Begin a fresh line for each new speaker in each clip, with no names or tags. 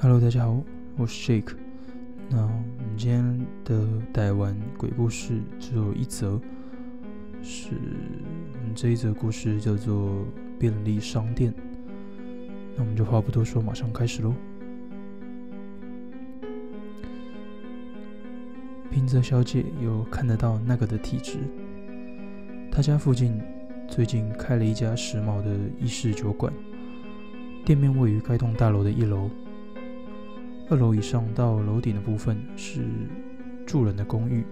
Hello，大家好，我是 Jake。那我们今天的台湾鬼故事只有一则，是我们这一则故事叫做便利商店。那我们就话不多说，马上开始喽。平泽小姐有看得到那个的体质，她家附近最近开了一家时髦的意式酒馆，店面位于该栋大楼的一楼。二楼以上到楼顶的部分是住人的公寓。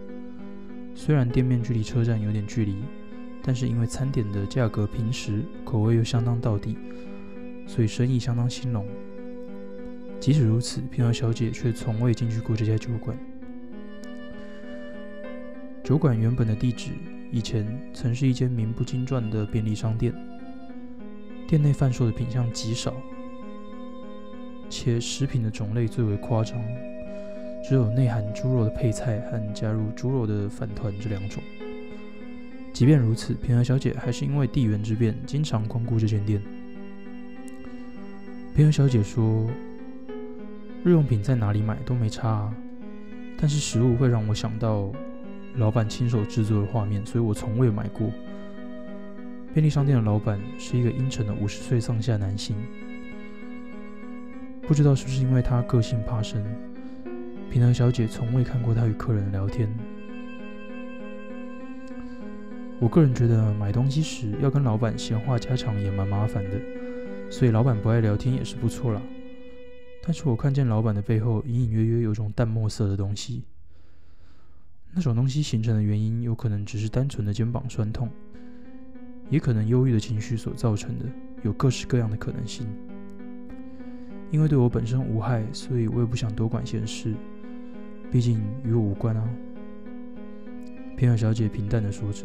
虽然店面距离车站有点距离，但是因为餐点的价格平实，口味又相当到底，所以生意相当兴隆。即使如此，平和小姐却从未进去过这家酒馆。酒馆原本的地址以前曾是一间名不经传的便利商店，店内贩售的品相极少。且食品的种类最为夸张，只有内含猪肉的配菜和加入猪肉的饭团这两种。即便如此，平和小姐还是因为地缘之便，经常光顾这间店。平和小姐说：“日用品在哪里买都没差，但是食物会让我想到老板亲手制作的画面，所以我从未买过。”便利商店的老板是一个阴沉的五十岁上下男性。不知道是不是因为他个性怕生，平和小姐从未看过他与客人聊天。我个人觉得买东西时要跟老板闲话家常也蛮麻烦的，所以老板不爱聊天也是不错啦。但是我看见老板的背后隐隐约约有种淡墨色的东西，那种东西形成的原因有可能只是单纯的肩膀酸痛，也可能忧郁的情绪所造成的，有各式各样的可能性。因为对我本身无害，所以我也不想多管闲事，毕竟与我无关啊。平和小姐平淡的说着。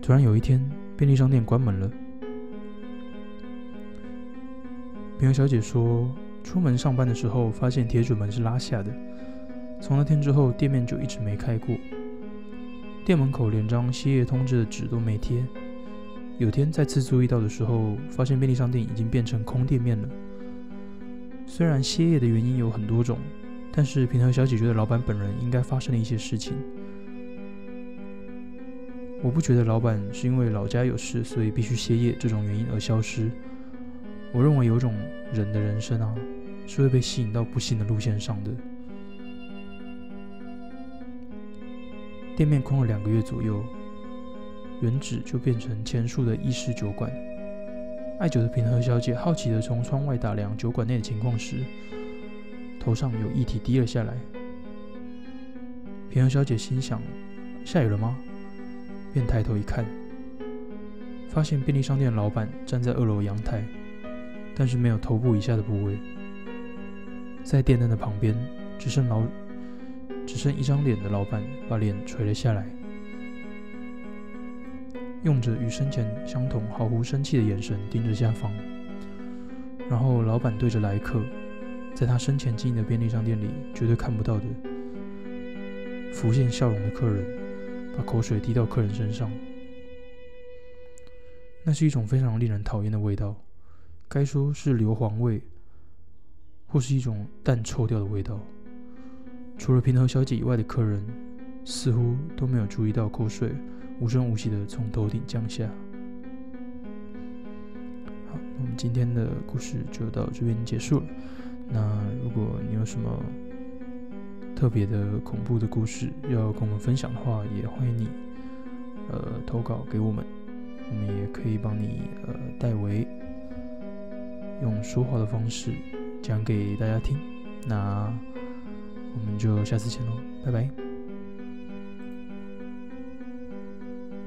突然有一天，便利商店关门了。平和小姐说，出门上班的时候发现铁主门是拉下的，从那天之后，店面就一直没开过。店门口连张歇业通知的纸都没贴。有天再次注意到的时候，发现便利商店已经变成空店面了。虽然歇业的原因有很多种，但是平和小姐觉得老板本人应该发生了一些事情。我不觉得老板是因为老家有事，所以必须歇业这种原因而消失。我认为有种人的人生啊，是会被吸引到不幸的路线上的。店面空了两个月左右，原址就变成前述的意式酒馆。爱酒的平和小姐好奇地从窗外打量酒馆内的情况时，头上有液体滴了下来。平和小姐心想：下雨了吗？便抬头一看，发现便利商店老板站在二楼阳台，但是没有头部以下的部位。在电灯的旁边，只剩老只剩一张脸的老板把脸垂了下来。用着与生前相同毫无生气的眼神盯着下方，然后老板对着来客，在他生前经营的便利商店里绝对看不到的浮现笑容的客人，把口水滴到客人身上。那是一种非常令人讨厌的味道，该说是硫磺味，或是一种淡臭掉的味道。除了平和小姐以外的客人，似乎都没有注意到口水。无声无息的从头顶降下。好，那我们今天的故事就到这边结束了。那如果你有什么特别的恐怖的故事要跟我们分享的话，也欢迎你呃投稿给我们，我们也可以帮你呃代为用说话的方式讲给大家听。那我们就下次见喽，拜拜。